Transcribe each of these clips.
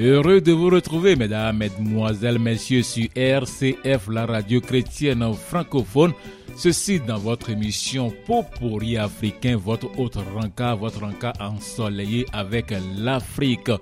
Heureux de vous retrouver, mesdames, mesdemoiselles, messieurs, sur RCF, la radio chrétienne francophone. Ceci dans votre émission Popori africain, votre autre rencard, votre rencard ensoleillé avec l'Afrique.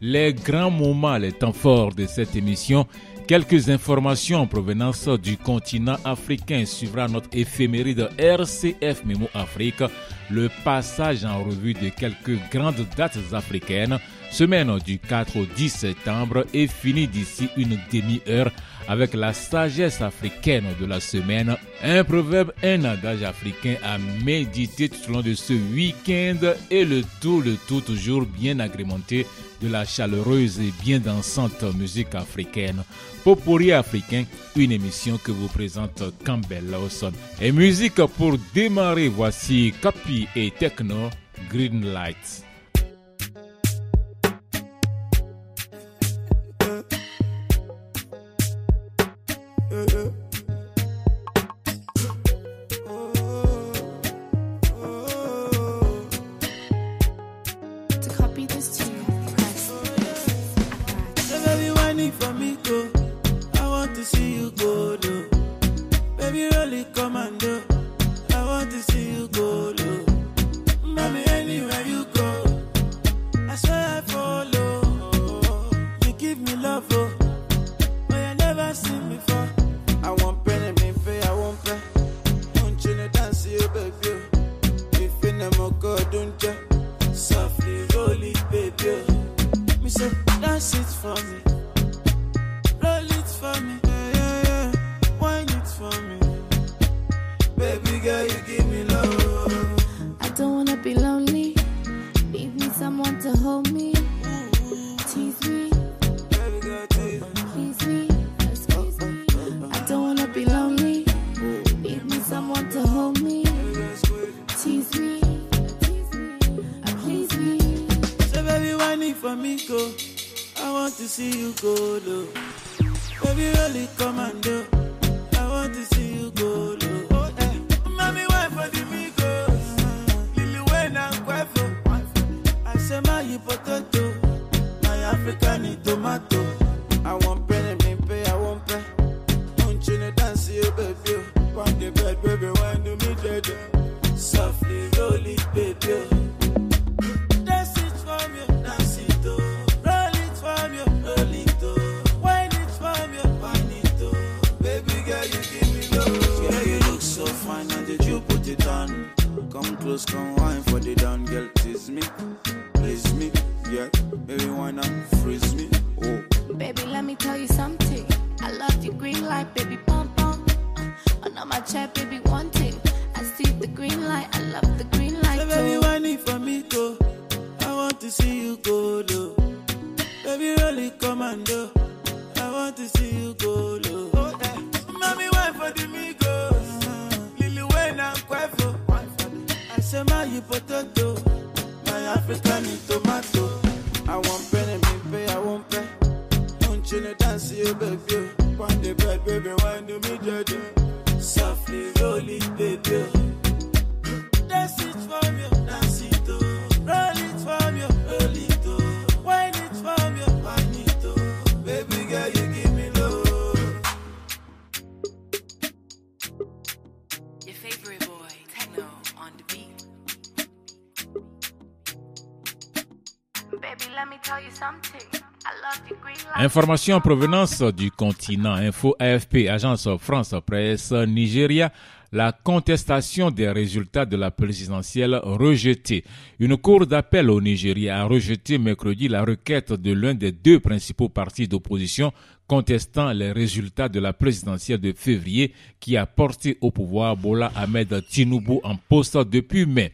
Les grands moments, les temps forts de cette émission Quelques informations en provenance du continent africain suivra notre éphéméride RCF Memo Afrique, le passage en revue de quelques grandes dates africaines, semaine du 4 au 10 septembre et fini d'ici une demi-heure avec la sagesse africaine de la semaine, un proverbe, un adage africain à méditer tout au long de ce week-end et le tout, le tout toujours bien agrémenté de la chaleureuse et bien dansante musique africaine. Popori africain, une émission que vous présente Campbell Lawson. Et musique pour démarrer, voici Capi et Techno Green Lights. Freeze me? Oh, Baby, let me tell you something. I love your green light, baby, pump pump. Under my chair, baby, one thing. I see the green light, I love the green light. so baby, why need for me go? I want to see you go low. Baby, really commando. I want to see you go low. Oh, eh. Mommy, why for the migos? Lily Wayne and Quavo. I say my you potato, my African tomato. I want penny, pay, I want pay. Don't you know dance, you baby? On the bed, baby, why do me judge? Softly it, baby. Information en provenance du continent Info AFP, agence France Presse Nigeria. la contestation des résultats de la présidentielle rejetée. Une cour d'appel au Nigeria a rejeté mercredi la requête de l'un des deux principaux partis d'opposition contestant les résultats de la présidentielle de février qui a porté au pouvoir Bola Ahmed Tinubu en poste depuis mai.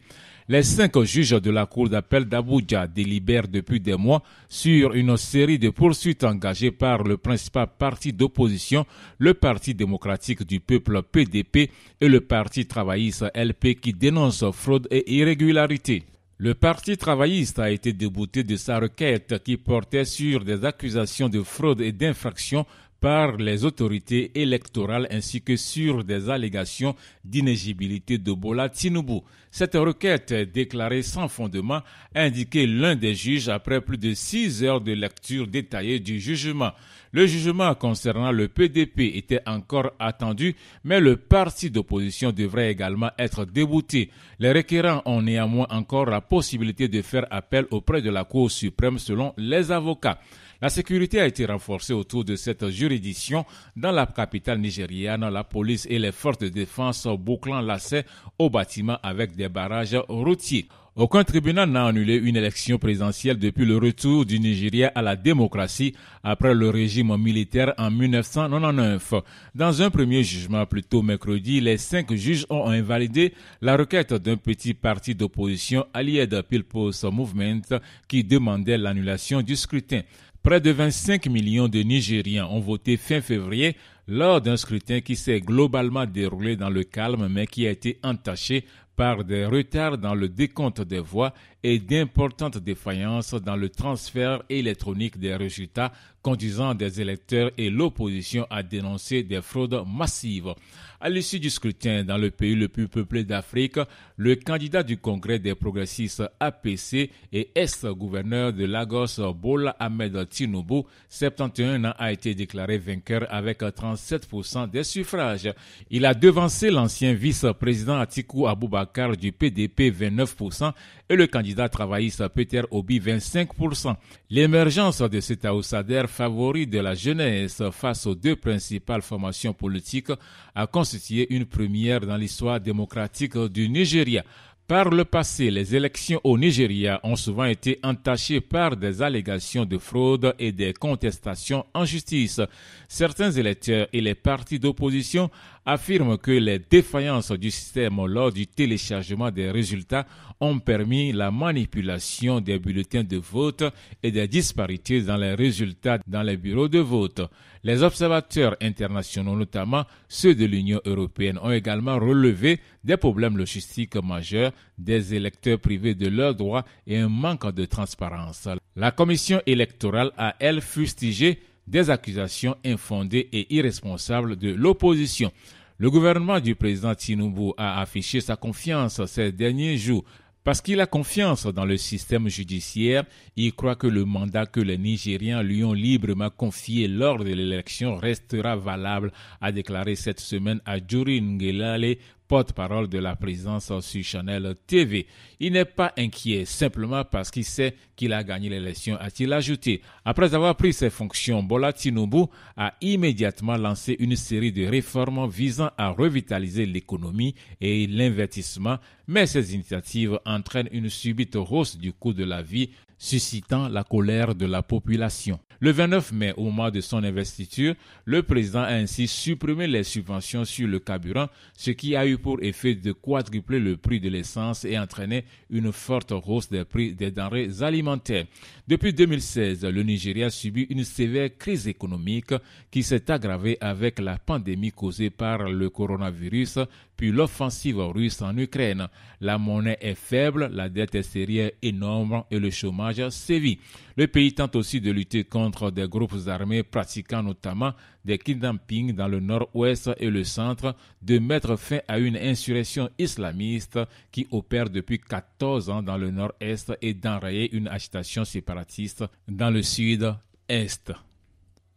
Les cinq juges de la Cour d'appel d'Abuja délibèrent depuis des mois sur une série de poursuites engagées par le principal parti d'opposition, le Parti démocratique du peuple PDP et le Parti travailliste LP qui dénoncent fraude et irrégularité. Le Parti travailliste a été débouté de sa requête qui portait sur des accusations de fraude et d'infraction par les autorités électorales ainsi que sur des allégations d'inégibilité de Bola Tinubu. Cette requête déclarée sans fondement a indiqué l'un des juges après plus de six heures de lecture détaillée du jugement. Le jugement concernant le PDP était encore attendu, mais le parti d'opposition devrait également être débouté. Les requérants ont néanmoins encore la possibilité de faire appel auprès de la Cour suprême selon les avocats. La sécurité a été renforcée autour de cette juridiction dans la capitale nigériane, la police et les forces de défense bouclant l'accès au bâtiment avec des barrages routiers. Aucun tribunal n'a annulé une élection présidentielle depuis le retour du Nigeria à la démocratie après le régime militaire en 1999. Dans un premier jugement plus tôt mercredi, les cinq juges ont invalidé la requête d'un petit parti d'opposition Allied People's Movement qui demandait l'annulation du scrutin. Près de 25 millions de Nigériens ont voté fin février lors d'un scrutin qui s'est globalement déroulé dans le calme mais qui a été entaché par des retards dans le décompte des voix et d'importantes défaillances dans le transfert électronique des résultats conduisant des électeurs et l'opposition à dénoncer des fraudes massives. À l'issue du scrutin dans le pays le plus peuplé d'Afrique, le candidat du Congrès des progressistes APC et ex-gouverneur de Lagos Bola Ahmed Tinubu, 71 ans, a été déclaré vainqueur avec 37% des suffrages. Il a devancé l'ancien vice-président Atiku Abubakar du PDP 29% et le candidat travailliste Peter Obi 25%. L'émergence de cet outsider favori de la jeunesse face aux deux principales formations politiques a constitué une première dans l'histoire démocratique du Nigeria. Par le passé, les élections au Nigeria ont souvent été entachées par des allégations de fraude et des contestations en justice. Certains électeurs et les partis d'opposition affirment que les défaillances du système lors du téléchargement des résultats ont permis la manipulation des bulletins de vote et des disparités dans les résultats dans les bureaux de vote. Les observateurs internationaux, notamment ceux de l'Union européenne, ont également relevé des problèmes logistiques majeurs, des électeurs privés de leurs droits et un manque de transparence. La commission électorale a, elle, fustigé des accusations infondées et irresponsables de l'opposition. Le gouvernement du président Tinubu a affiché sa confiance ces derniers jours parce qu'il a confiance dans le système judiciaire, il croit que le mandat que les Nigériens lui ont librement confié lors de l'élection restera valable, a déclaré cette semaine à Ngelale, porte-parole de la présidence sur Chanel TV. Il n'est pas inquiet simplement parce qu'il sait qu'il a gagné l'élection, a-t-il ajouté. Après avoir pris ses fonctions, Bola Tinubu a immédiatement lancé une série de réformes visant à revitaliser l'économie et l'investissement, mais ces initiatives entraînent une subite hausse du coût de la vie, suscitant la colère de la population. Le 29 mai, au mois de son investiture, le président a ainsi supprimé les subventions sur le carburant, ce qui a eu pour effet de quadrupler le prix de l'essence et entraîner une forte hausse des prix des denrées alimentaires. Depuis 2016, le Nigeria subit une sévère crise économique qui s'est aggravée avec la pandémie causée par le coronavirus, puis l'offensive russe en Ukraine. La monnaie est faible, la dette extérieure énorme et le chômage sévit. Le pays tente aussi de lutter contre des groupes armés pratiquant notamment des kidnappings dans le nord-ouest et le centre, de mettre fin à une insurrection islamiste qui opère depuis 14 ans dans le nord-est et d'enrayer une agitation séparatiste dans le sud-est.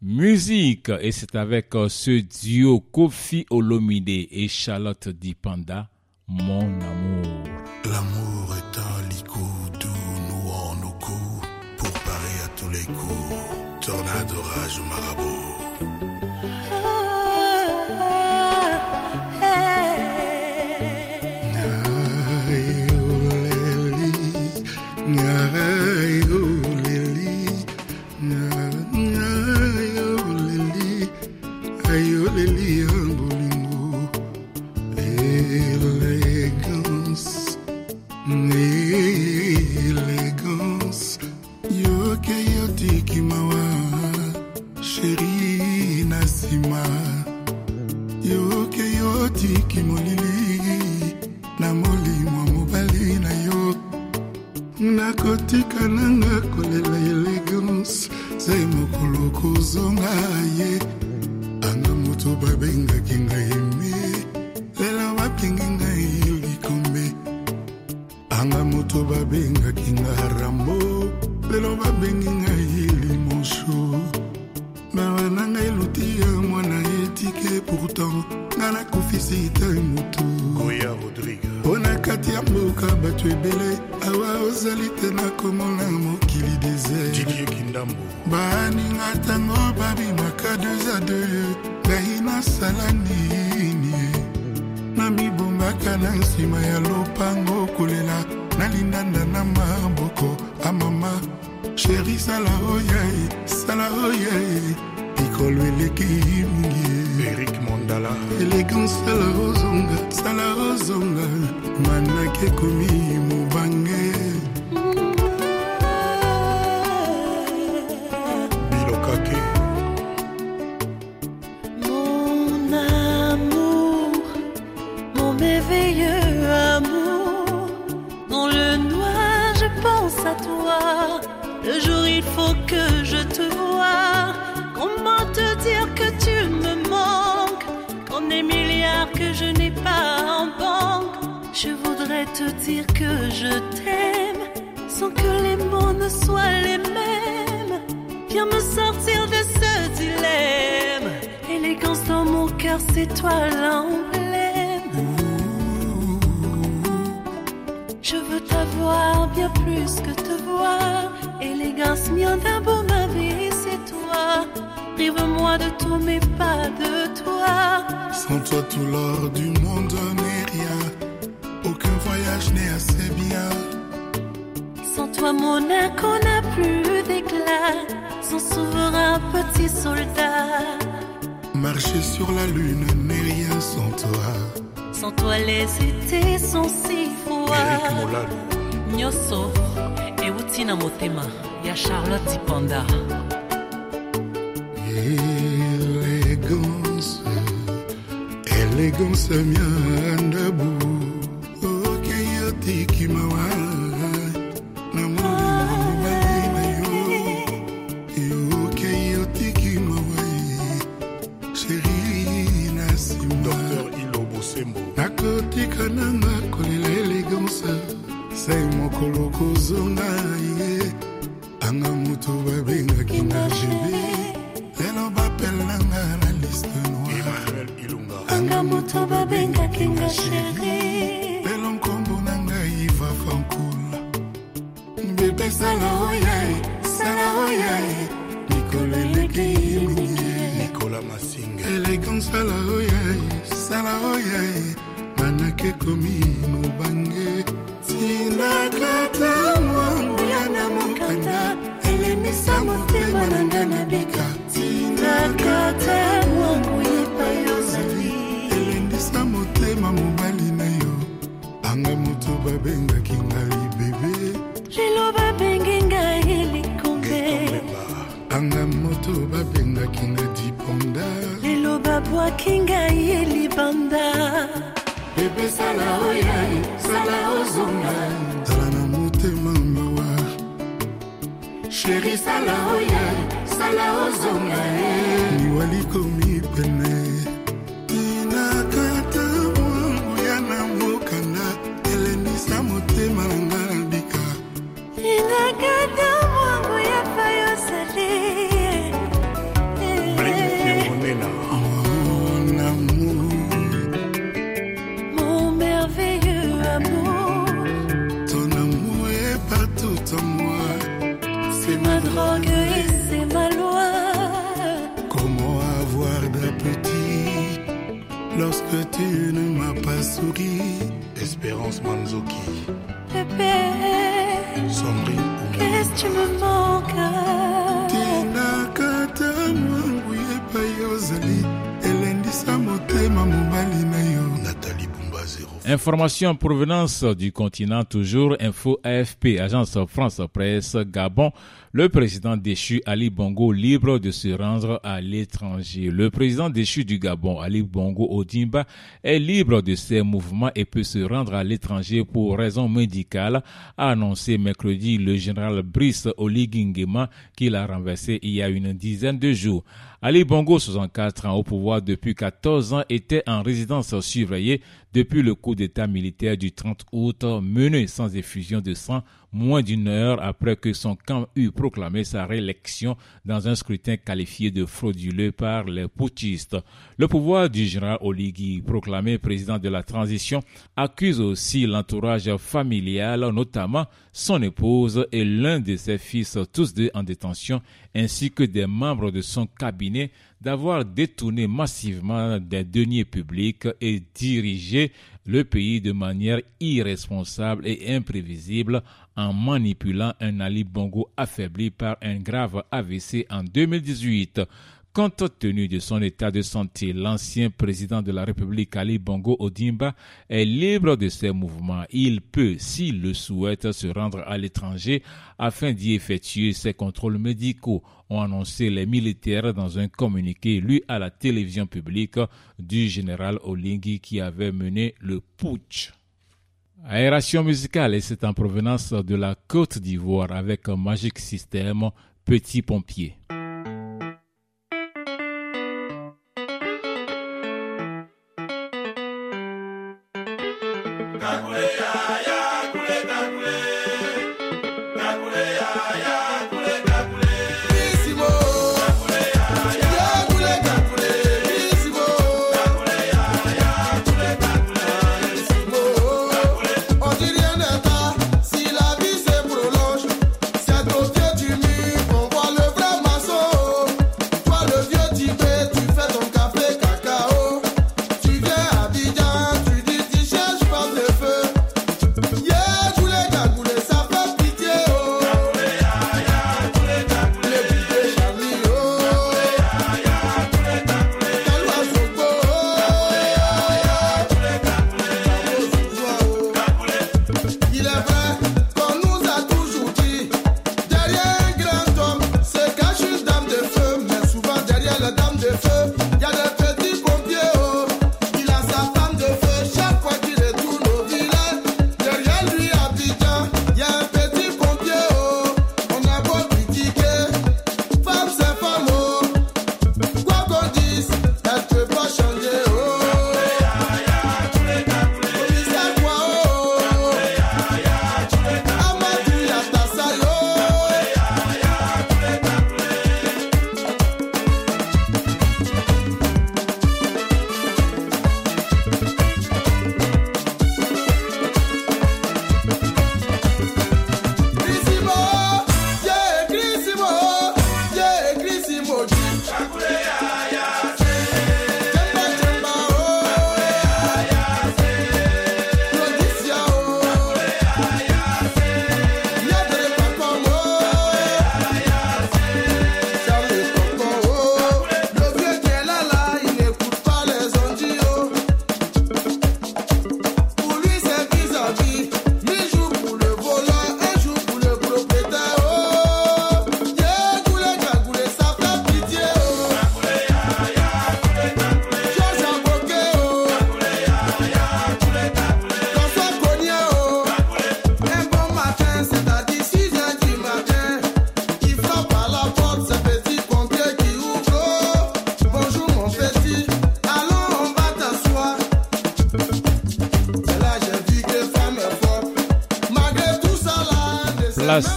Musique, et c'est avec ce duo Kofi Olomide et Charlotte Dipanda, Mon amour. L'amour est un nos coups pour à tous les coups. Orage ou marabout. Yoke yotiki molili na molimo mobali na yo. Nakotika nanga kolela elegance zai mokolo kozonga ye. Anga moto babengaki ngai likolo eleki mingi erik mondala. Elegance sala ozonga sala ozonga manaki ekomi Je voudrais te dire que je t'aime sans que les mots ne soient les mêmes. Viens me sortir de ce dilemme. Élégance dans mon cœur, c'est toi l'emblème. Je veux t'avoir bien plus que te voir. Élégance, mien d'abord ma vie, c'est toi. Prive-moi de tout, mais pas de toi. Sans toi, tout l'or du monde n'est rien. Voyage n'est assez bien. Sans toi, mon âme qu'on n'a plus d'éclat. Son souverain petit soldat. Marcher sur la lune n'est rien sans toi. Sans toi, les étés sont si froids. nyonso euti na motema ya charlotte panda Élégance, élégance miandabu. Ok, yotiki mawa. Na molimo mobali na yo. Ok, yotiki mawa. Chérie, na nsima. dr ilo bosembo nakotika nanga kolela elegance sai mokolo kozonga ye anga moto babengaki na jebe lelo bapelanga na liste noir emmanuel ilunga Anga moto babengaki nga chéri. Sala oyae sala oyae mikolo eleki nikola masinga elegance sala oyae sala oyae manake komi mobange. Tinakata mwanguya na mokanda. Elemisa motema na nga na bika babengaki nga diponda lelo babwaki ngai libanda. Bebe sala oyae sala ozonga. Zala na motema mawa sheri sala oyae sala ozonga. Liwalikomi pene Ousmane Manzuki. Bébé, Sandrine Qu'est-ce que tu me manques? Tina Information en provenance du continent toujours, Info AFP, Agence France Presse, Gabon. Le président déchu Ali Bongo libre de se rendre à l'étranger. Le président déchu du Gabon, Ali Bongo Odimba, est libre de ses mouvements et peut se rendre à l'étranger pour raison médicale, a annoncé mercredi le général Brice Oligingema qu'il a renversé il y a une dizaine de jours. Ali Bongo, 64 ans au pouvoir depuis 14 ans, était en résidence surveillée depuis le coup d'État militaire du 30 août mené sans effusion de sang moins d'une heure après que son camp eut proclamé sa réélection dans un scrutin qualifié de frauduleux par les putschistes. Le pouvoir du général Oligui, proclamé président de la transition, accuse aussi l'entourage familial, notamment son épouse et l'un de ses fils, tous deux en détention, ainsi que des membres de son cabinet d'avoir détourné massivement des deniers publics et dirigé le pays de manière irresponsable et imprévisible en manipulant un Ali Bongo affaibli par un grave AVC en 2018. Compte tenu de son état de santé, l'ancien président de la République Ali Bongo Odimba est libre de ses mouvements. Il peut, s'il le souhaite, se rendre à l'étranger afin d'y effectuer ses contrôles médicaux, ont annoncé les militaires dans un communiqué lu à la télévision publique du général Olingi qui avait mené le putsch. Aération musicale et c'est en provenance de la Côte d'Ivoire avec un Magic System Petit Pompier.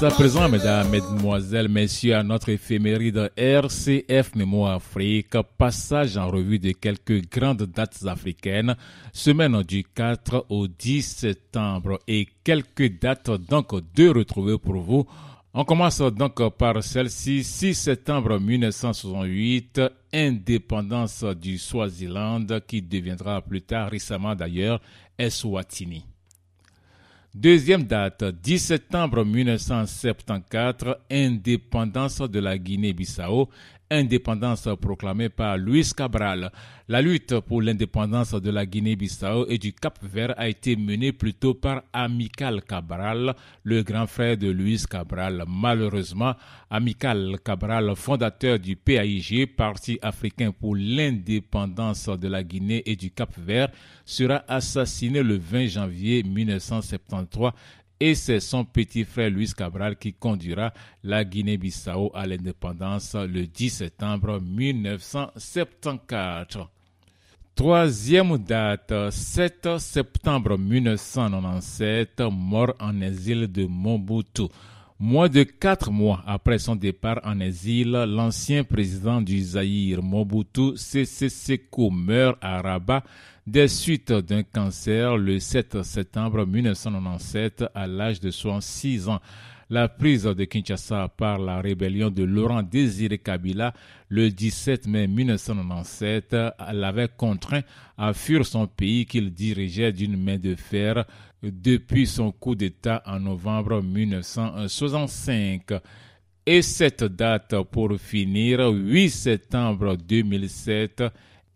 À présent, mesdames, mesdemoiselles, messieurs, à notre éphéméride RCF Mémoire Afrique, passage en revue de quelques grandes dates africaines, semaine du 4 au 10 septembre et quelques dates donc de retrouver pour vous. On commence donc par celle-ci, 6 septembre 1968, indépendance du Swaziland qui deviendra plus tard, récemment d'ailleurs, Eswatini. Deuxième date, 10 septembre 1974, indépendance de la Guinée-Bissau. Indépendance proclamée par Luis Cabral. La lutte pour l'indépendance de la Guinée-Bissau et du Cap-Vert a été menée plutôt par Amical Cabral, le grand frère de Luis Cabral. Malheureusement, Amical Cabral, fondateur du PAIG, Parti africain pour l'indépendance de la Guinée et du Cap-Vert, sera assassiné le 20 janvier 1973 et c'est son petit frère Luis Cabral qui conduira la Guinée-Bissau à l'indépendance le 10 septembre 1974. Troisième date, 7 septembre 1997, mort en exil de Mobutu. Moins de quatre mois après son départ en exil, l'ancien président du Zaïre, Mobutu Sese Seko, meurt à Rabat des suites d'un cancer le 7 septembre 1997 à l'âge de 66 ans. La prise de Kinshasa par la rébellion de Laurent Désiré Kabila le 17 mai 1997 l'avait contraint à fuir son pays qu'il dirigeait d'une main de fer depuis son coup d'État en novembre 1965. Et cette date pour finir, 8 septembre 2007,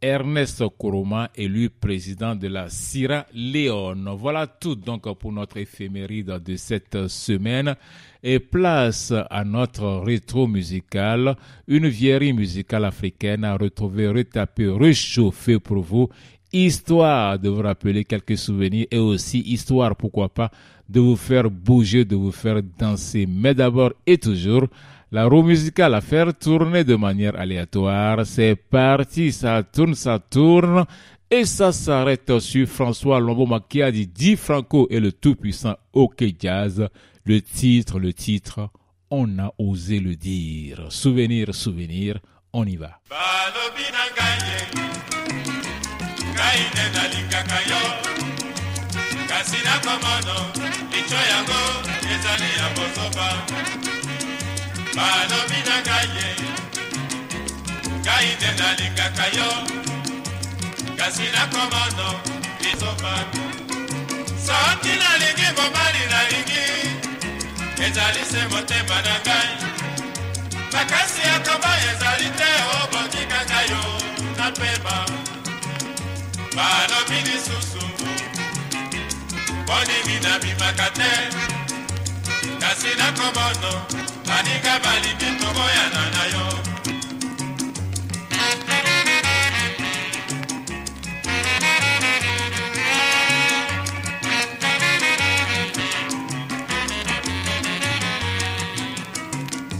Ernest Koroma, élu président de la Sierra Leone. Voilà tout donc pour notre éphéméride de cette semaine. Et place à notre rétro musical, une vieillerie musicale africaine à retrouver, retapée, réchauffée pour vous, histoire de vous rappeler quelques souvenirs et aussi histoire, pourquoi pas, de vous faire bouger, de vous faire danser. Mais d'abord et toujours, la roue musicale à faire tourner de manière aléatoire. C'est parti, ça tourne, ça tourne. Et ça s'arrête sur François Lomboma qui a dit 10 Franco et le tout-puissant OK Jazz. Le titre, le titre, on a osé le dire. Souvenir, souvenir, on y va. Balobi na ngai ye ngai nde nalingaka yo kasi nakomono lizoba soki nalingi mobali nalingi ezali se motema na ngai. Makasi ya koba ezali te obotikaka yo na pema balobi lisusu boningi nabimaka te kasi nakomono baninga balingi toboyana na yo.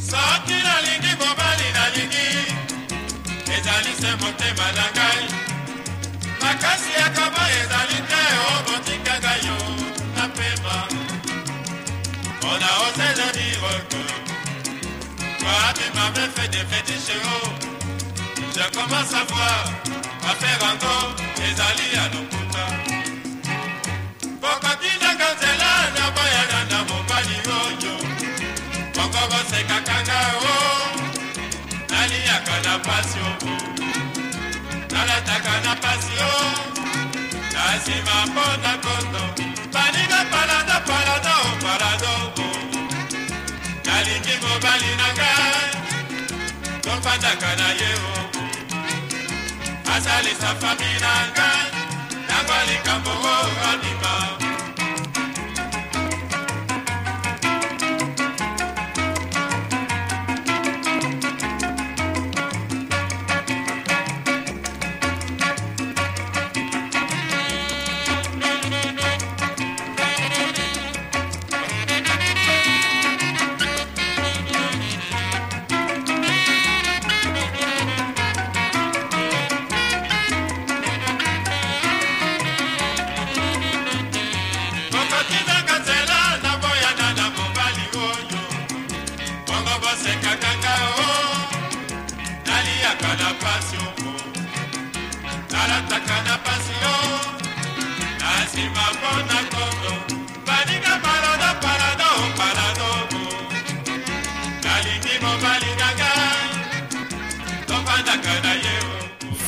Soki nalingi mobali nalingi ezali se motema na ngai. Makasi ya kaba ezali toi-même m'avais fait des fétiches oh. Je commence à voir, à faire encore les alliés à lokuta. Bokotinanga nzela na bayana na mobali oyo Bongo bosekakanga o Naliaka na pasi o Nalataka na pasi o Nasima mpo na kondo. Baninga palada palada o palado o nalingi mobali na ngai tofandaka na ye o. Asalisa fami na ngai ntango likambo o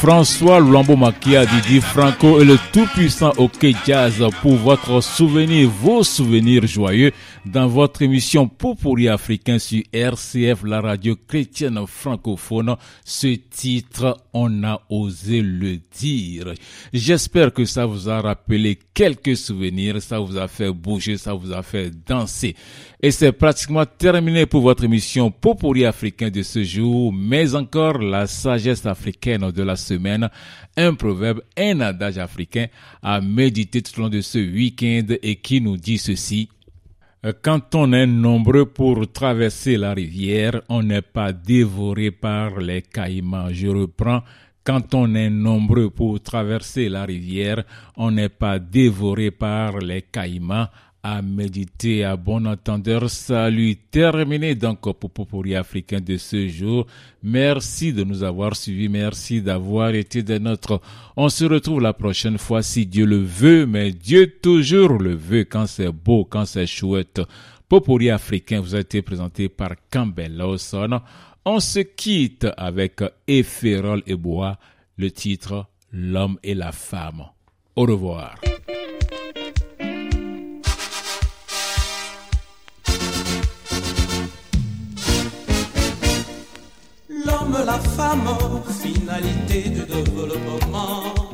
François Lambo-Makia, Didi Franco et le tout-puissant OK Jazz pour votre souvenir, vos souvenirs joyeux dans votre émission Popori africain sur RCF, la radio chrétienne francophone. Ce titre, on a osé le dire. J'espère que ça vous a rappelé quelques souvenirs, ça vous a fait bouger, ça vous a fait danser. Et c'est pratiquement terminé pour votre émission Popori africain de ce jour, mais encore la sagesse africaine de la semaine, un proverbe, un adage africain à méditer tout au long de ce week-end et qui nous dit ceci. Quand on est nombreux pour traverser la rivière, on n'est pas dévoré par les caïmans. Je reprends. Quand on est nombreux pour traverser la rivière, on n'est pas dévoré par les caïmans à méditer à bon entendeur. Salut, terminé donc pour Popori africain de ce jour. Merci de nous avoir suivis, merci d'avoir été de notre. On se retrouve la prochaine fois si Dieu le veut, mais Dieu toujours le veut quand c'est beau, quand c'est chouette. Popori africain vous a été présenté par Campbell Lawson. On se quitte avec Ephéral et Bois, le titre L'homme et la femme. Au revoir. L'homme, la femme, finalité du développement.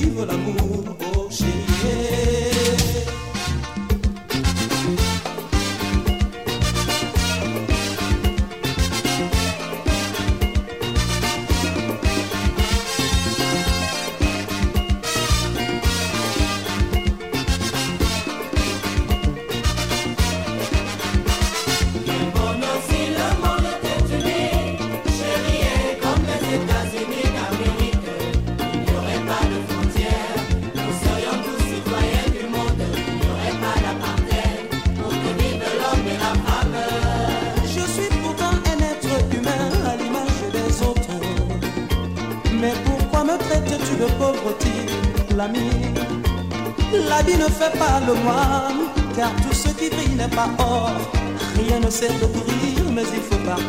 Pour que vive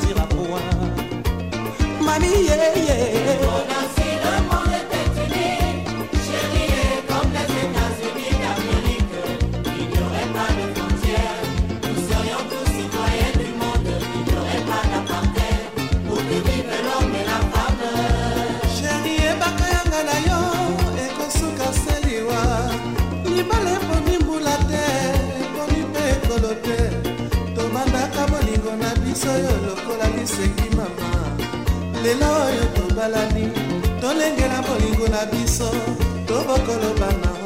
sira. Mamie, yeah, yeah. Lelo oyo tobalani tolengela bolingo na biso tobokolobana